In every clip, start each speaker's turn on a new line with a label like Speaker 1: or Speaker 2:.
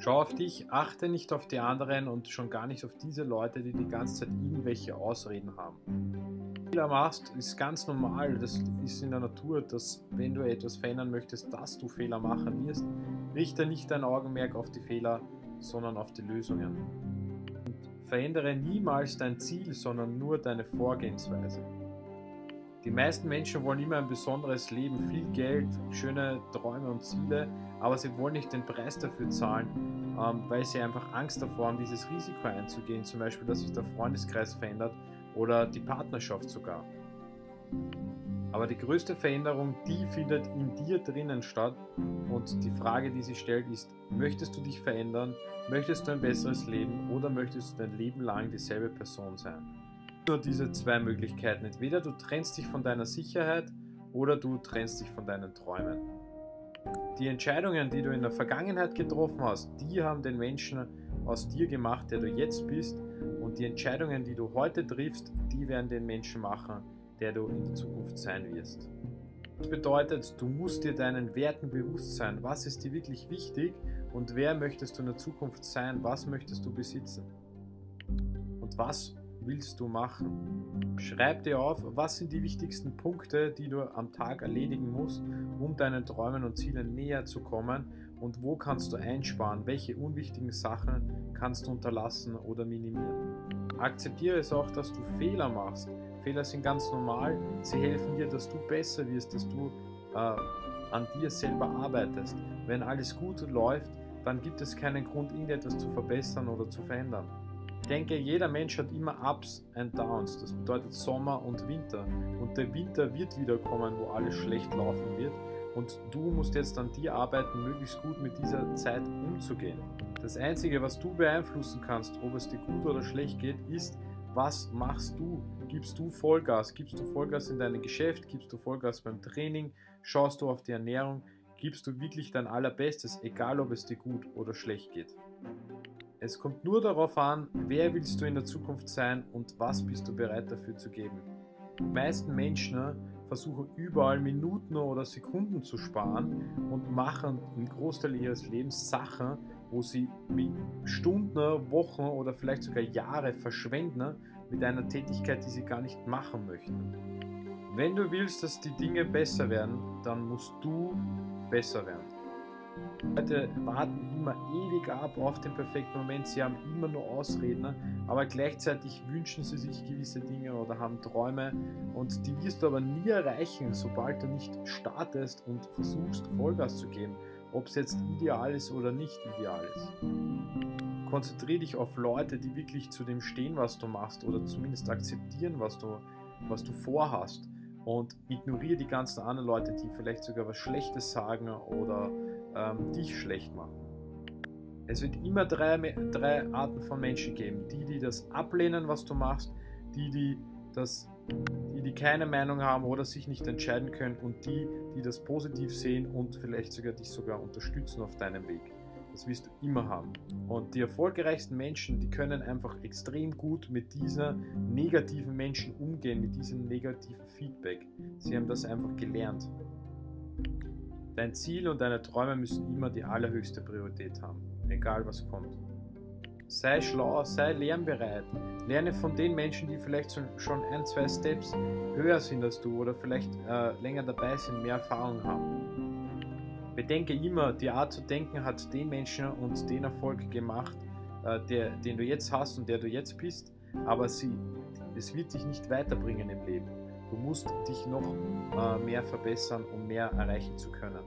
Speaker 1: Schau auf dich, achte nicht auf die anderen und schon gar nicht auf diese Leute, die die ganze Zeit irgendwelche Ausreden haben. Fehler machst, ist ganz normal, das ist in der Natur, dass wenn du etwas verändern möchtest, dass du Fehler machen wirst. Richte nicht dein Augenmerk auf die Fehler, sondern auf die Lösungen. Und verändere niemals dein Ziel, sondern nur deine Vorgehensweise. Die meisten Menschen wollen immer ein besonderes Leben, viel Geld, schöne Träume und Ziele, aber sie wollen nicht den Preis dafür zahlen, ähm, weil sie einfach Angst davor haben, dieses Risiko einzugehen, zum Beispiel, dass sich der Freundeskreis verändert oder die Partnerschaft sogar. Aber die größte Veränderung, die findet in dir drinnen statt und die Frage, die sich stellt, ist, möchtest du dich verändern, möchtest du ein besseres Leben oder möchtest du dein Leben lang dieselbe Person sein? nur diese zwei Möglichkeiten. Entweder du trennst dich von deiner Sicherheit oder du trennst dich von deinen Träumen. Die Entscheidungen, die du in der Vergangenheit getroffen hast, die haben den Menschen aus dir gemacht, der du jetzt bist. Und die Entscheidungen, die du heute triffst, die werden den Menschen machen, der du in der Zukunft sein wirst. Das bedeutet, du musst dir deinen Werten bewusst sein. Was ist dir wirklich wichtig und wer möchtest du in der Zukunft sein? Was möchtest du besitzen? Und was willst du machen? Schreib dir auf, was sind die wichtigsten Punkte, die du am Tag erledigen musst, um deinen Träumen und Zielen näher zu kommen und wo kannst du einsparen, welche unwichtigen Sachen kannst du unterlassen oder minimieren. Akzeptiere es auch, dass du Fehler machst. Fehler sind ganz normal, sie helfen dir, dass du besser wirst, dass du äh, an dir selber arbeitest. Wenn alles gut läuft, dann gibt es keinen Grund, irgendetwas zu verbessern oder zu verändern. Ich denke, jeder Mensch hat immer Ups and Downs. Das bedeutet Sommer und Winter. Und der Winter wird wieder kommen, wo alles schlecht laufen wird. Und du musst jetzt an dir arbeiten, möglichst gut mit dieser Zeit umzugehen. Das Einzige, was du beeinflussen kannst, ob es dir gut oder schlecht geht, ist, was machst du? Gibst du Vollgas? Gibst du Vollgas in deinem Geschäft? Gibst du Vollgas beim Training? Schaust du auf die Ernährung? Gibst du wirklich dein Allerbestes, egal ob es dir gut oder schlecht geht? Es kommt nur darauf an, wer willst du in der Zukunft sein und was bist du bereit dafür zu geben. Die meisten Menschen ne, versuchen überall Minuten oder Sekunden zu sparen und machen im Großteil ihres Lebens Sachen, wo sie Stunden, Wochen oder vielleicht sogar Jahre verschwenden mit einer Tätigkeit, die sie gar nicht machen möchten. Wenn du willst, dass die Dinge besser werden, dann musst du besser werden. Leute warten immer ewig ab auf den perfekten Moment, sie haben immer nur Ausreden, ne? aber gleichzeitig wünschen sie sich gewisse Dinge oder haben Träume und die wirst du aber nie erreichen, sobald du nicht startest und versuchst Vollgas zu geben, ob es jetzt ideal ist oder nicht ideal ist. Konzentriere dich auf Leute, die wirklich zu dem stehen, was du machst oder zumindest akzeptieren, was du, was du vorhast und ignoriere die ganzen anderen Leute, die vielleicht sogar was Schlechtes sagen oder ähm, dich schlecht machen. Es wird immer drei, drei Arten von Menschen geben. Die, die das ablehnen, was du machst, die, die, das, die, die keine Meinung haben oder sich nicht entscheiden können und die, die das positiv sehen und vielleicht sogar dich sogar unterstützen auf deinem Weg. Das wirst du immer haben. Und die erfolgreichsten Menschen, die können einfach extrem gut mit dieser negativen Menschen umgehen, mit diesem negativen Feedback. Sie haben das einfach gelernt. Dein Ziel und deine Träume müssen immer die allerhöchste Priorität haben, egal was kommt. Sei schlau, sei lernbereit. Lerne von den Menschen, die vielleicht schon ein, zwei Steps höher sind als du oder vielleicht äh, länger dabei sind, mehr Erfahrung haben. Bedenke immer, die Art zu denken hat den Menschen und den Erfolg gemacht, äh, der, den du jetzt hast und der du jetzt bist, aber sie, es wird dich nicht weiterbringen im Leben. Du musst dich noch äh, mehr verbessern, um mehr erreichen zu können.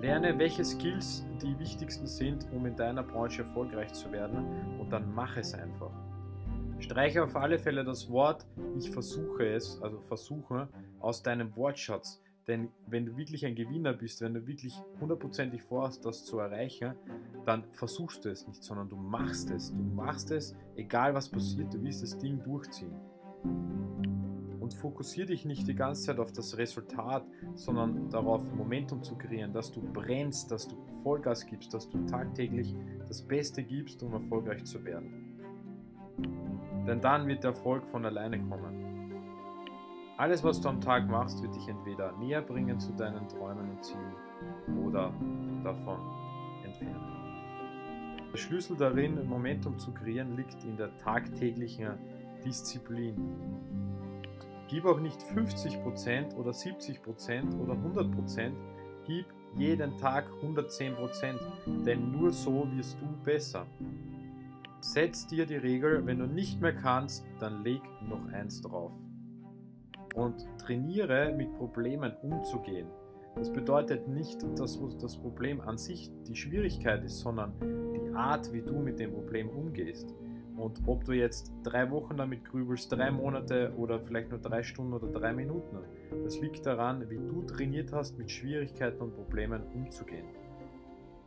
Speaker 1: Lerne, welche Skills die wichtigsten sind, um in deiner Branche erfolgreich zu werden und dann mach es einfach. Streiche auf alle Fälle das Wort ich versuche es, also versuche, aus deinem Wortschatz. Denn wenn du wirklich ein Gewinner bist, wenn du wirklich hundertprozentig vorhast, das zu erreichen, dann versuchst du es nicht, sondern du machst es. Du machst es, egal was passiert, du wirst das Ding durchziehen fokussiere dich nicht die ganze Zeit auf das Resultat, sondern darauf, Momentum zu kreieren, dass du brennst, dass du Vollgas gibst, dass du tagtäglich das Beste gibst, um erfolgreich zu werden. Denn dann wird der Erfolg von alleine kommen. Alles, was du am Tag machst, wird dich entweder näher bringen zu deinen Träumen und Zielen oder davon entfernen. Der Schlüssel darin, Momentum zu kreieren, liegt in der tagtäglichen Disziplin. Gib auch nicht 50% oder 70% oder 100%, gib jeden Tag 110%, denn nur so wirst du besser. Setz dir die Regel, wenn du nicht mehr kannst, dann leg noch eins drauf. Und trainiere mit Problemen umzugehen. Das bedeutet nicht, dass das Problem an sich die Schwierigkeit ist, sondern die Art, wie du mit dem Problem umgehst. Und ob du jetzt drei Wochen damit grübelst, drei Monate oder vielleicht nur drei Stunden oder drei Minuten, das liegt daran, wie du trainiert hast, mit Schwierigkeiten und Problemen umzugehen.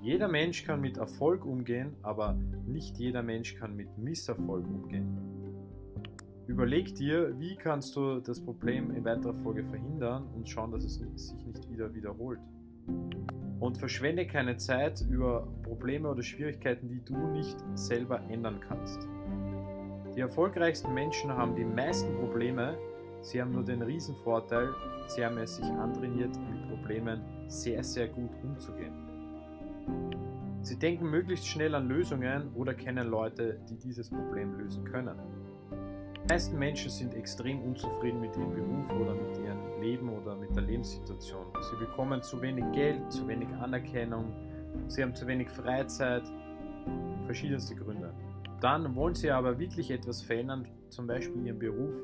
Speaker 1: Jeder Mensch kann mit Erfolg umgehen, aber nicht jeder Mensch kann mit Misserfolg umgehen. Überleg dir, wie kannst du das Problem in weiterer Folge verhindern und schauen, dass es sich nicht wieder wiederholt. Und verschwende keine Zeit über Probleme oder Schwierigkeiten, die du nicht selber ändern kannst. Die erfolgreichsten Menschen haben die meisten Probleme, sie haben nur den Riesenvorteil, sie haben es sich antrainiert, mit Problemen sehr, sehr gut umzugehen. Sie denken möglichst schnell an Lösungen oder kennen Leute, die dieses Problem lösen können. Die meisten Menschen sind extrem unzufrieden mit ihrem Beruf oder mit ihrem Leben oder mit der Lebenssituation. Sie bekommen zu wenig Geld, zu wenig Anerkennung, sie haben zu wenig Freizeit, verschiedenste Gründe. Dann wollen sie aber wirklich etwas verändern, zum Beispiel ihren Beruf,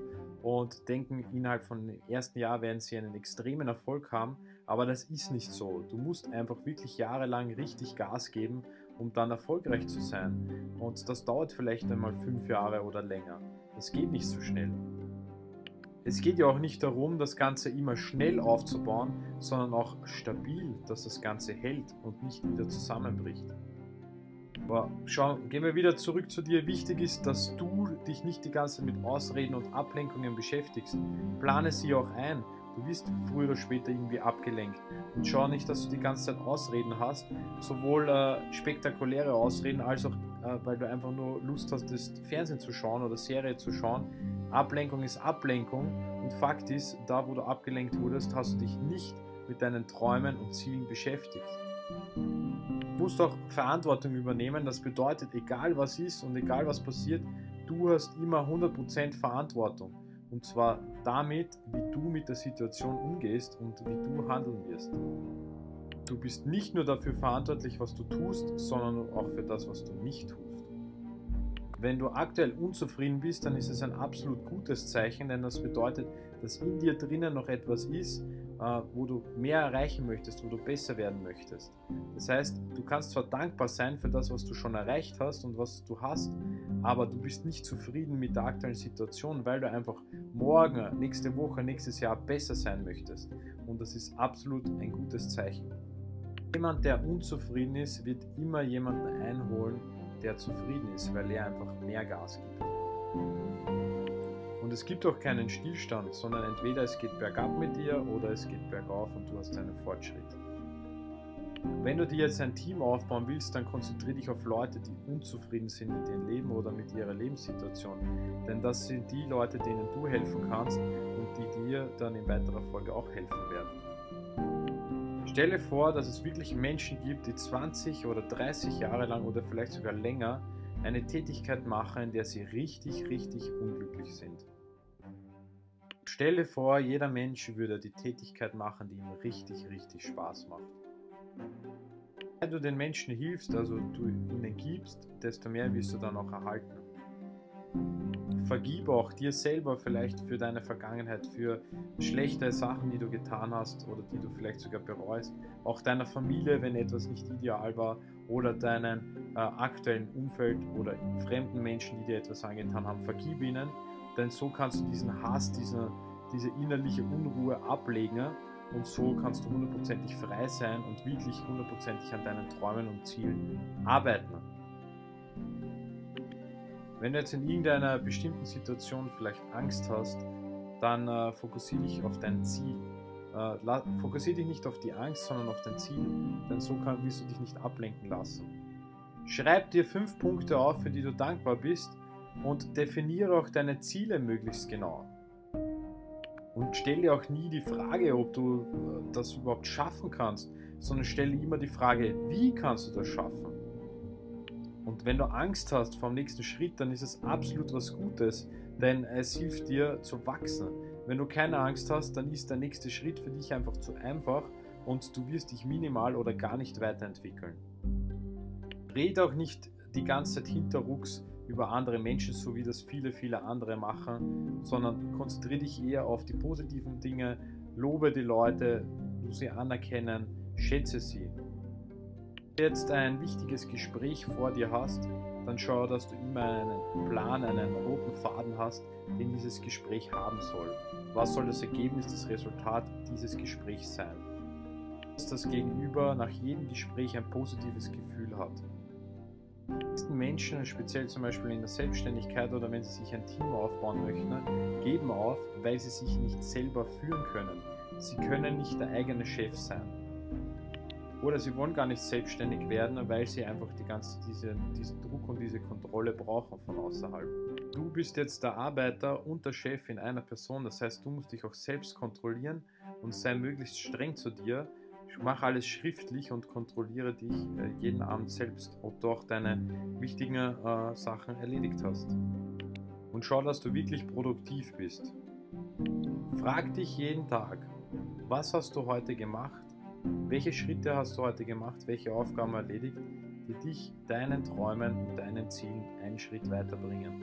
Speaker 1: und denken, innerhalb von dem ersten Jahr werden sie einen extremen Erfolg haben, aber das ist nicht so. Du musst einfach wirklich jahrelang richtig Gas geben, um dann erfolgreich zu sein. Und das dauert vielleicht einmal fünf Jahre oder länger. Es geht nicht so schnell. Es geht ja auch nicht darum, das Ganze immer schnell aufzubauen, sondern auch stabil, dass das Ganze hält und nicht wieder zusammenbricht. Aber schau, gehen wir wieder zurück zu dir. Wichtig ist, dass du dich nicht die ganze Zeit mit Ausreden und Ablenkungen beschäftigst. Plane sie auch ein. Du wirst früher oder später irgendwie abgelenkt. Und schau nicht, dass du die ganze Zeit Ausreden hast, sowohl äh, spektakuläre Ausreden als auch äh, weil du einfach nur Lust hast, das Fernsehen zu schauen oder Serie zu schauen. Ablenkung ist Ablenkung und Fakt ist, da wo du abgelenkt wurdest, hast du dich nicht mit deinen Träumen und Zielen beschäftigt. Du musst auch Verantwortung übernehmen, das bedeutet, egal was ist und egal was passiert, du hast immer 100% Verantwortung. Und zwar damit, wie du mit der Situation umgehst und wie du handeln wirst. Du bist nicht nur dafür verantwortlich, was du tust, sondern auch für das, was du nicht tust. Wenn du aktuell unzufrieden bist, dann ist es ein absolut gutes Zeichen, denn das bedeutet, dass in dir drinnen noch etwas ist, wo du mehr erreichen möchtest, wo du besser werden möchtest. Das heißt, du kannst zwar dankbar sein für das, was du schon erreicht hast und was du hast, aber du bist nicht zufrieden mit der aktuellen Situation, weil du einfach morgen, nächste Woche, nächstes Jahr besser sein möchtest. Und das ist absolut ein gutes Zeichen. Jemand, der unzufrieden ist, wird immer jemanden einholen, der zufrieden ist, weil er einfach mehr Gas gibt. Und es gibt auch keinen Stillstand, sondern entweder es geht bergab mit dir oder es geht bergauf und du hast einen Fortschritt. Wenn du dir jetzt ein Team aufbauen willst, dann konzentriere dich auf Leute, die unzufrieden sind mit ihrem Leben oder mit ihrer Lebenssituation. Denn das sind die Leute, denen du helfen kannst und die dir dann in weiterer Folge auch helfen werden. Stelle vor, dass es wirklich Menschen gibt, die 20 oder 30 Jahre lang oder vielleicht sogar länger eine Tätigkeit machen, in der sie richtig, richtig unglücklich sind. Stelle vor, jeder Mensch würde die Tätigkeit machen, die ihm richtig, richtig Spaß macht. Je mehr du den Menschen hilfst, also du ihnen gibst, desto mehr wirst du dann auch erhalten vergib auch dir selber vielleicht für deine Vergangenheit, für schlechte Sachen, die du getan hast oder die du vielleicht sogar bereust. Auch deiner Familie, wenn etwas nicht ideal war oder deinem äh, aktuellen Umfeld oder fremden Menschen, die dir etwas angetan haben. Vergib ihnen, denn so kannst du diesen Hass, diese, diese innerliche Unruhe ablegen und so kannst du hundertprozentig frei sein und wirklich hundertprozentig an deinen Träumen und Zielen arbeiten. Wenn du jetzt in irgendeiner bestimmten Situation vielleicht Angst hast, dann äh, fokussiere dich auf dein Ziel. Äh, fokussiere dich nicht auf die Angst, sondern auf dein Ziel, denn so kann, wirst du dich nicht ablenken lassen. Schreib dir fünf Punkte auf, für die du dankbar bist und definiere auch deine Ziele möglichst genau. Und stelle auch nie die Frage, ob du äh, das überhaupt schaffen kannst, sondern stelle immer die Frage, wie kannst du das schaffen? Und wenn du Angst hast vor dem nächsten Schritt, dann ist es absolut was Gutes, denn es hilft dir zu wachsen. Wenn du keine Angst hast, dann ist der nächste Schritt für dich einfach zu einfach und du wirst dich minimal oder gar nicht weiterentwickeln. Red auch nicht die ganze Zeit hinterrucks über andere Menschen, so wie das viele, viele andere machen, sondern konzentriere dich eher auf die positiven Dinge, lobe die Leute, du sie anerkennen, schätze sie. Wenn du jetzt ein wichtiges Gespräch vor dir hast, dann schau, dass du immer einen Plan, einen roten Faden hast, den dieses Gespräch haben soll. Was soll das Ergebnis, das Resultat dieses Gesprächs sein? Dass das Gegenüber nach jedem Gespräch ein positives Gefühl hat. Meisten Menschen, speziell zum Beispiel in der Selbstständigkeit oder wenn sie sich ein Team aufbauen möchten, geben auf, weil sie sich nicht selber führen können. Sie können nicht der eigene Chef sein. Oder sie wollen gar nicht selbstständig werden, weil sie einfach die ganze, diese, diesen Druck und diese Kontrolle brauchen von außerhalb. Du bist jetzt der Arbeiter und der Chef in einer Person, das heißt, du musst dich auch selbst kontrollieren und sei möglichst streng zu dir. Mach alles schriftlich und kontrolliere dich äh, jeden Abend selbst, ob du auch deine wichtigen äh, Sachen erledigt hast. Und schau, dass du wirklich produktiv bist. Frag dich jeden Tag, was hast du heute gemacht? Welche Schritte hast du heute gemacht? Welche Aufgaben erledigt, die dich deinen Träumen und deinen Zielen einen Schritt weiterbringen?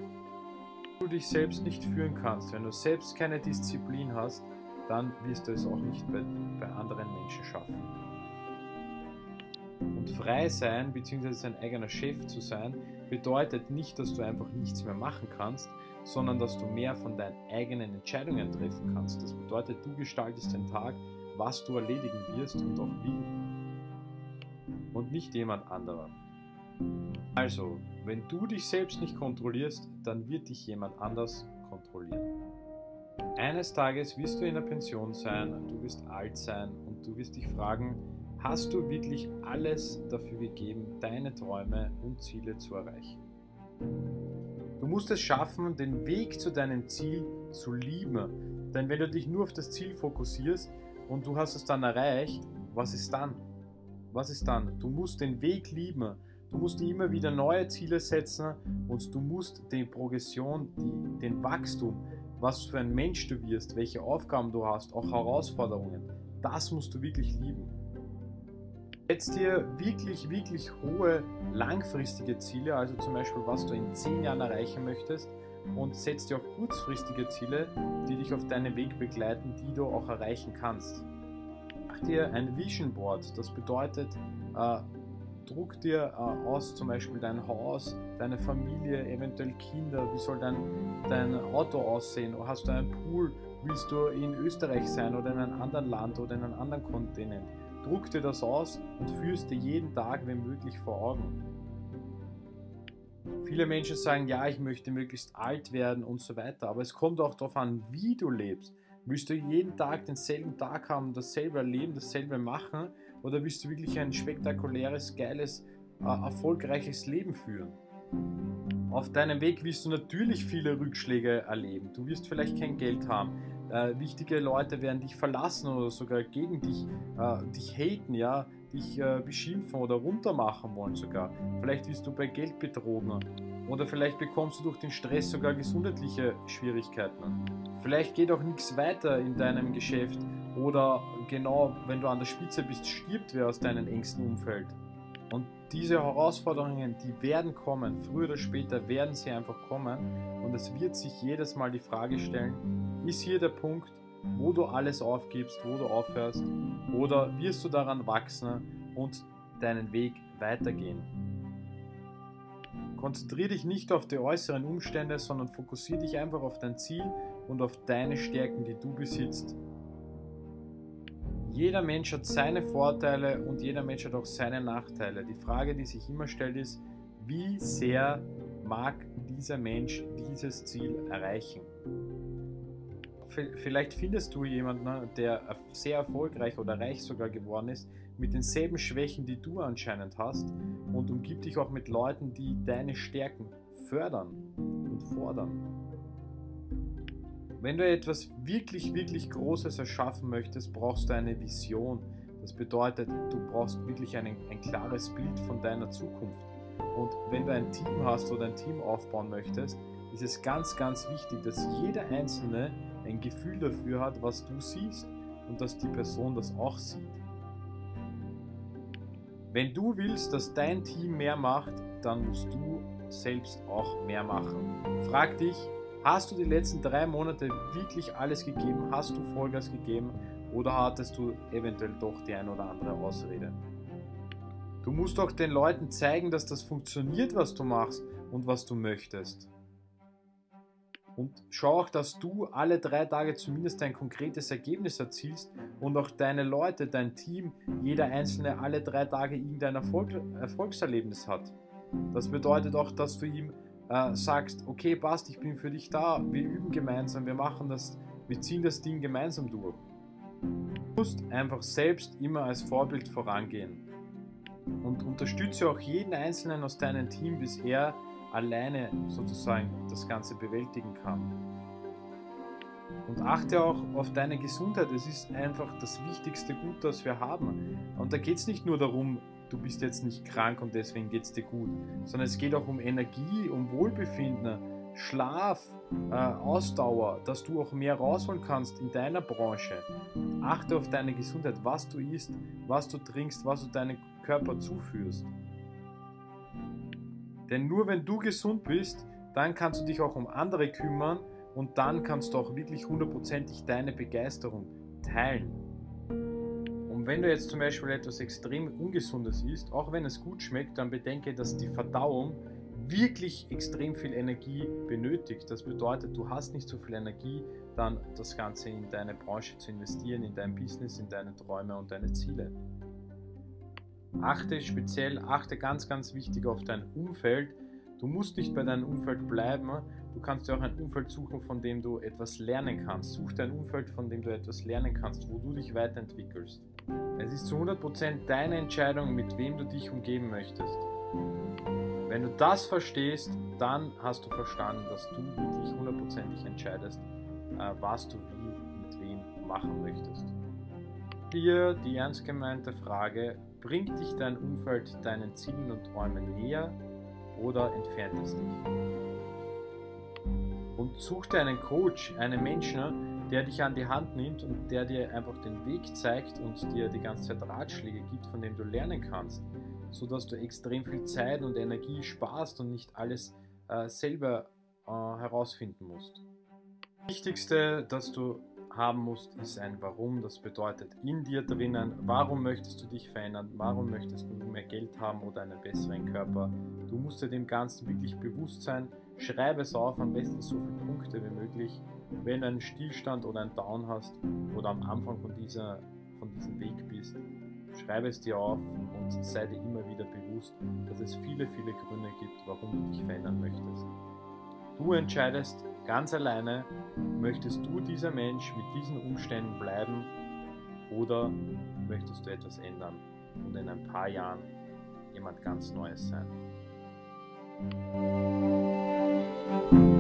Speaker 1: Wenn du dich selbst nicht führen kannst, wenn du selbst keine Disziplin hast, dann wirst du es auch nicht bei, bei anderen Menschen schaffen. Und frei sein bzw. sein eigener Chef zu sein, bedeutet nicht, dass du einfach nichts mehr machen kannst, sondern dass du mehr von deinen eigenen Entscheidungen treffen kannst. Das bedeutet, du gestaltest den Tag, was du erledigen wirst und auch wie. Und nicht jemand anderer. Also, wenn du dich selbst nicht kontrollierst, dann wird dich jemand anders kontrollieren. Eines Tages wirst du in der Pension sein, du wirst alt sein und du wirst dich fragen, hast du wirklich alles dafür gegeben, deine Träume und Ziele zu erreichen? Du musst es schaffen, den Weg zu deinem Ziel zu lieben. Denn wenn du dich nur auf das Ziel fokussierst und du hast es dann erreicht, was ist dann? Was ist dann? Du musst den Weg lieben. Du musst dir immer wieder neue Ziele setzen und du musst die Progression, die, den Wachstum, was für ein Mensch du wirst, welche Aufgaben du hast, auch Herausforderungen, das musst du wirklich lieben. Setz dir wirklich, wirklich hohe langfristige Ziele, also zum Beispiel, was du in 10 Jahren erreichen möchtest und setz dir auch kurzfristige Ziele, die dich auf deinem Weg begleiten, die du auch erreichen kannst. Mach dir ein Vision Board, das bedeutet, äh, druck dir äh, aus zum Beispiel dein Haus, deine Familie, eventuell Kinder, wie soll dein, dein Auto aussehen, hast du einen Pool, willst du in Österreich sein oder in einem anderen Land oder in einem anderen Kontinent? Druck dir das aus und führst dir jeden Tag, wenn möglich, vor Augen. Viele Menschen sagen, ja, ich möchte möglichst alt werden und so weiter, aber es kommt auch darauf an, wie du lebst. Willst du jeden Tag denselben Tag haben, dasselbe erleben, dasselbe machen oder willst du wirklich ein spektakuläres, geiles, äh, erfolgreiches Leben führen? Auf deinem Weg wirst du natürlich viele Rückschläge erleben. Du wirst vielleicht kein Geld haben äh, wichtige Leute werden dich verlassen oder sogar gegen dich, äh, dich haten, ja, dich äh, beschimpfen oder runtermachen wollen sogar. Vielleicht wirst du bei Geld betrogen oder vielleicht bekommst du durch den Stress sogar gesundheitliche Schwierigkeiten. Vielleicht geht auch nichts weiter in deinem Geschäft oder genau, wenn du an der Spitze bist, stirbt wer aus deinem engsten Umfeld. Und diese Herausforderungen, die werden kommen, früher oder später werden sie einfach kommen und es wird sich jedes Mal die Frage stellen, ist hier der Punkt, wo du alles aufgibst, wo du aufhörst, oder wirst du daran wachsen und deinen Weg weitergehen? Konzentriere dich nicht auf die äußeren Umstände, sondern fokussiere dich einfach auf dein Ziel und auf deine Stärken, die du besitzt. Jeder Mensch hat seine Vorteile und jeder Mensch hat auch seine Nachteile. Die Frage, die sich immer stellt, ist, wie sehr mag dieser Mensch dieses Ziel erreichen? vielleicht findest du jemanden, ne, der sehr erfolgreich oder reich sogar geworden ist, mit denselben Schwächen, die du anscheinend hast und umgib dich auch mit Leuten, die deine Stärken fördern und fordern. Wenn du etwas wirklich, wirklich Großes erschaffen möchtest, brauchst du eine Vision. Das bedeutet, du brauchst wirklich ein, ein klares Bild von deiner Zukunft. Und wenn du ein Team hast oder ein Team aufbauen möchtest, ist es ganz, ganz wichtig, dass jeder Einzelne ein Gefühl dafür hat, was du siehst und dass die Person das auch sieht. Wenn du willst, dass dein Team mehr macht, dann musst du selbst auch mehr machen. Frag dich, hast du die letzten drei Monate wirklich alles gegeben? Hast du Vollgas gegeben? Oder hattest du eventuell doch die ein oder andere Ausrede? Du musst doch den Leuten zeigen, dass das funktioniert, was du machst und was du möchtest. Und schau auch, dass du alle drei Tage zumindest ein konkretes Ergebnis erzielst und auch deine Leute, dein Team, jeder Einzelne alle drei Tage irgendein Erfolg, Erfolgserlebnis hat. Das bedeutet auch, dass du ihm äh, sagst, okay, passt, ich bin für dich da, wir üben gemeinsam, wir machen das, wir ziehen das Ding gemeinsam durch. Du musst einfach selbst immer als Vorbild vorangehen und unterstütze auch jeden Einzelnen aus deinem Team, bis er alleine sozusagen das Ganze bewältigen kann. Und achte auch auf deine Gesundheit. Es ist einfach das wichtigste Gut, das wir haben. Und da geht es nicht nur darum, du bist jetzt nicht krank und deswegen geht es dir gut, sondern es geht auch um Energie, um Wohlbefinden, Schlaf, äh, Ausdauer, dass du auch mehr rausholen kannst in deiner Branche. Achte auf deine Gesundheit, was du isst, was du trinkst, was du deinem Körper zuführst. Denn nur wenn du gesund bist, dann kannst du dich auch um andere kümmern und dann kannst du auch wirklich hundertprozentig deine Begeisterung teilen. Wenn du jetzt zum Beispiel etwas extrem Ungesundes isst, auch wenn es gut schmeckt, dann bedenke, dass die Verdauung wirklich extrem viel Energie benötigt. Das bedeutet, du hast nicht so viel Energie, dann das Ganze in deine Branche zu investieren, in dein Business, in deine Träume und deine Ziele. Achte speziell, achte ganz, ganz wichtig auf dein Umfeld. Du musst nicht bei deinem Umfeld bleiben. Du kannst dir auch ein Umfeld suchen, von dem du etwas lernen kannst. Such dir ein Umfeld, von dem du etwas lernen kannst, wo du dich weiterentwickelst. Es ist zu 100% deine Entscheidung, mit wem du dich umgeben möchtest. Wenn du das verstehst, dann hast du verstanden, dass du wirklich hundertprozentig entscheidest, äh, was du wie mit wem machen möchtest. Hier die ernst gemeinte Frage, Bringt dich dein Umfeld deinen Zielen und Träumen näher oder entfernt es dich? Und such dir einen Coach, einen Menschen, der dich an die Hand nimmt und der dir einfach den Weg zeigt und dir die ganze Zeit Ratschläge gibt, von denen du lernen kannst, sodass du extrem viel Zeit und Energie sparst und nicht alles äh, selber äh, herausfinden musst. Das Wichtigste, dass du haben musst, ist ein Warum. Das bedeutet in dir drinnen, warum möchtest du dich verändern, warum möchtest du mehr Geld haben oder einen besseren Körper. Du musst dir dem Ganzen wirklich bewusst sein. Schreibe es auf, am besten so viele Punkte wie möglich. Wenn du einen Stillstand oder einen Down hast oder am Anfang von, dieser, von diesem Weg bist, schreibe es dir auf und sei dir immer wieder bewusst, dass es viele, viele Gründe gibt, warum du dich verändern möchtest. Du entscheidest ganz alleine, möchtest du dieser Mensch mit diesen Umständen bleiben oder möchtest du etwas ändern und in ein paar Jahren jemand ganz Neues sein. Thank you.